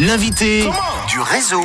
L'invité du réseau.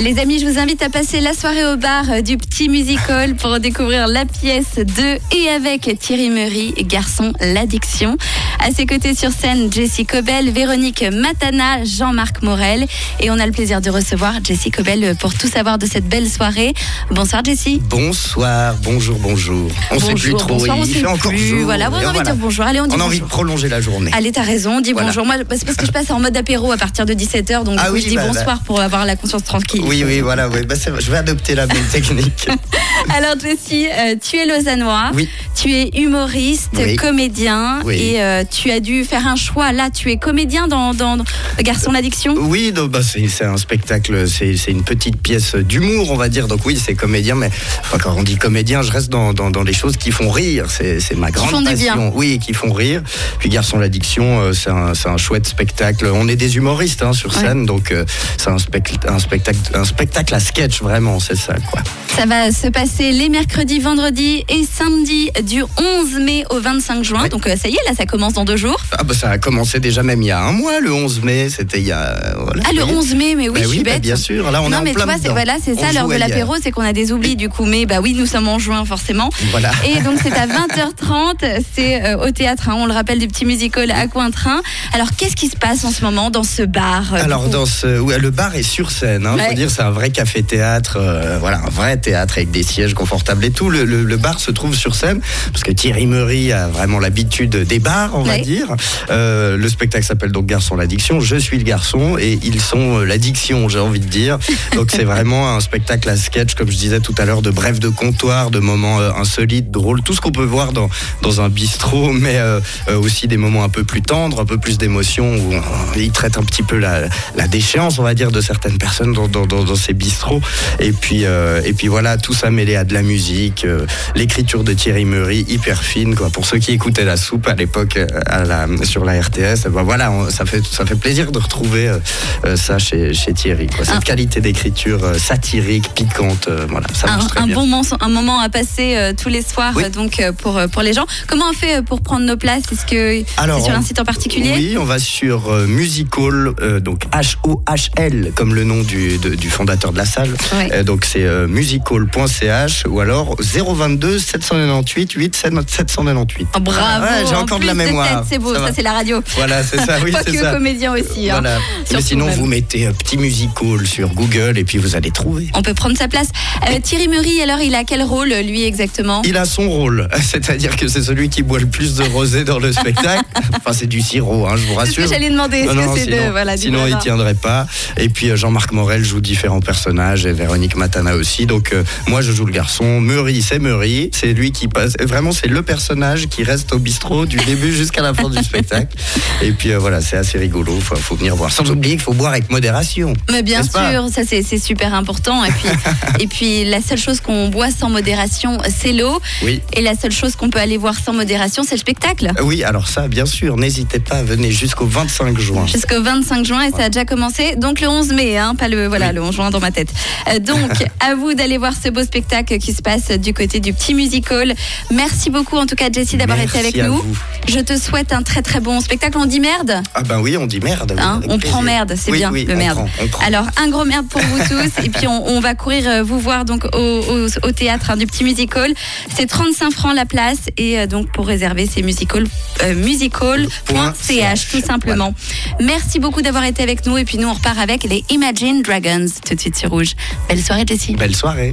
Les amis, je vous invite à passer la soirée au bar euh, du Petit Musical pour découvrir la pièce de et avec Thierry Meury, garçon L'Addiction. À ses côtés sur scène, Jessie Cobel, Véronique Matana, Jean-Marc Morel. Et on a le plaisir de recevoir Jessie Cobel pour tout savoir de cette belle soirée. Bonsoir Jessie. Bonsoir, bonjour, bonjour. On sait plus trop, bonsoir, on il sait fait encore plus. jour. Voilà, on a envie de dire bonjour. Allez, on dit On a envie de prolonger la journée. Allez, t'as raison, dis Voilà. bonjour. Moi, c'est parce que je passe en mode apéro à partir de 17h, donc du Ah coup, oui, je dis bah, bah. bonsoir pour avoir la conscience tranquille. Oui, oui, voilà, oui. Bah, je vais adopter la même technique. Alors Jessie, euh, tu es lausannois, Oui. tu es humoriste, Oui. comédien Oui. et euh, tu as dû faire un choix. Là, tu es comédien dans, Garçon l'addiction. Oui, bah, c'est un spectacle, c'est une petite pièce d'humour, on va dire. Donc oui, c'est comédien, mais enfin, quand on dit comédien, je reste dans, dans, dans les choses qui font rire. C'est ma grande font du passion. bien. Oui, qui font rire. Puis Garçon l'addiction, euh, c'est un, chouette spectacle. On est des humoristes hein, sur Ouais. scène, donc euh, c'est un, spect- un, spectacle, un spectacle à sketch, vraiment, c'est ça, quoi. Ça va se passer les mercredis, vendredis et samedis du 11 mai au 25 juin. Ouais. Donc euh, ça y est, là, ça commence dans deux jours? Ah bah ça a commencé déjà même il y a un mois, le 11 mai, c'était il y a... Voilà, Ah, le Oui. 11 mai, mais oui, Bah je suis bah bête. bien sûr, là on est non, en mais tu plein vois, c'est dedans. voilà, c'est ça l'heure de l'apéro, c'est qu'on a des oublis du coup. Mais bah oui, nous sommes en juin forcément. Voilà. Et donc c'est à 20h30, c'est euh, au théâtre, hein, on le rappelle, du petit musical à Cointrin. Alors qu'est-ce qui se passe en ce moment dans ce bar euh, Alors dans ce, ouais, le bar est sur scène. Hein, Ouais. Faut dire c'est un vrai café théâtre, euh, voilà un vrai théâtre avec des sièges confortables et tout. Le, le- le bar se trouve sur scène parce que Thierry Meury a vraiment l'habitude des bars, on va Ouais. dire. Euh, le spectacle s'appelle donc Garçon l'addiction. Je suis le garçon et ils sont euh, l'addiction, j'ai envie de dire. Donc c'est vraiment un spectacle à sketch, comme je disais tout à l'heure, de bref de comptoir, de moments euh, insolites, drôles, tout ce qu'on peut voir dans dans un bistrot, mais euh, aussi des moments un peu plus tendres, un peu plus d'émotion où ils traitent un petit peu la, la déchéance, on va dire, de certaines personnes dans, dans, dans, dans ces bistrots. Et puis, euh, et puis voilà, tout ça mêlé à de la musique, l'écriture de Thierry Meury, hyper fine, quoi. Pour ceux qui écoutaient la soupe à l'époque à la, sur la RTS, ben voilà, on- ça fait, ça fait plaisir de retrouver euh, euh, ça chez, chez Thierry. Quoi. Cette qualité d'écriture euh, satirique, piquante, euh, voilà, ça marche un, très un bien. bon moment, un moment à passer euh, tous les soirs Oui. euh, donc euh, pour euh, pour les gens. Comment on fait euh, pour prendre nos places? Est-ce que Alors, sur un site en particulier? Oui, on va sur euh, Musical, euh, donc H-O-H-L, comme le nom du, de- du fondateur de la salle. Euh, donc c'est euh, musical.ch ou alors 022 798 8 798. Oh, bravo. Ouais, j'ai en encore de la mémoire. Tête, C'est beau, Ça c'est la radio. Voilà, c'est ça, oui, c'est que ça. comédien aussi. hein. Voilà. Mais Surtout sinon, même. vous mettez euh, petit musical sur Google et puis vous allez trouver. On peut prendre sa place. Euh, Thierry Meury, alors il a quel rôle lui exactement? Il a son rôle, c'est-à-dire que c'est celui qui boit le plus de rosé dans le spectacle. Enfin, c'est du sirop, hein, je vous C'est ce rassure. que j'allais demander. Non, non, que sinon, de voilà sinon il tiendrait pas. Et puis euh, Jean-Marc Morel joue différents personnages et Véronique Matana aussi. Donc euh, moi je joue le garçon. Meury c'est Meury, c'est lui qui passe. Vraiment c'est le personnage qui reste au bistrot du début jusqu'à la fin du spectacle. Et puis euh, voilà c'est assez rigolo. Faut, faut venir voir. Sans oublier qu'il faut boire avec modération. Mais bien sûr, ça c'est super important. Et puis, et puis la seule chose qu'on boit sans modération, c'est l'eau. Oui. Et la seule chose qu'on peut aller voir sans modération, c'est le spectacle. Oui alors ça bien sûr. N'hésitez pas venez jusqu'au 25 juin. Jusqu'au 25 juin et ça a déjà commencé. Donc le 11 mai, hein, pas le voilà Oui. le 11 juin dans ma tête. Euh, donc à vous d'aller voir ce beau spectacle qui se passe du côté du petit musical. Merci beaucoup en tout cas Jessie d'avoir été avec à nous. vous. Je te souhaite un très très bon spectacle. On dit merde. Ah ben oui on dit merde. oui, Hein, on plaisir. prend merde, c'est Oui, bien oui, le on merde. prend, on prend. Alors un gros merde pour vous tous et puis on, on va courir euh, vous voir donc au, au- au théâtre hein, du petit musical. C'est 35 francs la place et euh, donc pour réserver c'est musical euh, musical.ch tout simplement. Merci beaucoup d'avoir été avec nous et puis nous on repart avec les Imagine Dragons tout de suite sur rouge. Belle soirée Jessie. Belle soirée.